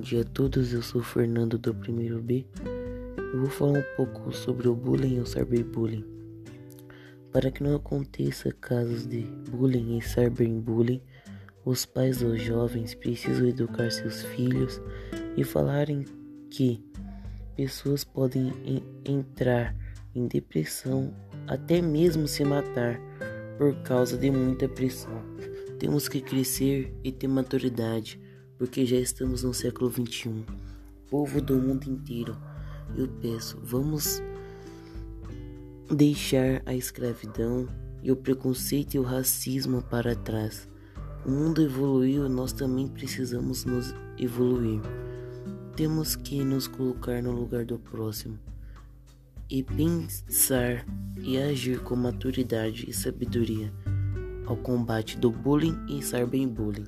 dia a todos, eu sou Fernando do primeiro B. Eu vou falar um pouco sobre o bullying e o cyberbullying. Para que não aconteça casos de bullying e cyberbullying, os pais ou jovens precisam educar seus filhos e falarem que pessoas podem entrar em depressão, até mesmo se matar por causa de muita pressão. Temos que crescer e ter maturidade porque já estamos no século 21. Povo do mundo inteiro, eu peço, vamos deixar a escravidão e o preconceito e o racismo para trás. O mundo evoluiu, nós também precisamos nos evoluir. Temos que nos colocar no lugar do próximo e pensar e agir com maturidade e sabedoria ao combate do bullying e cyberbullying.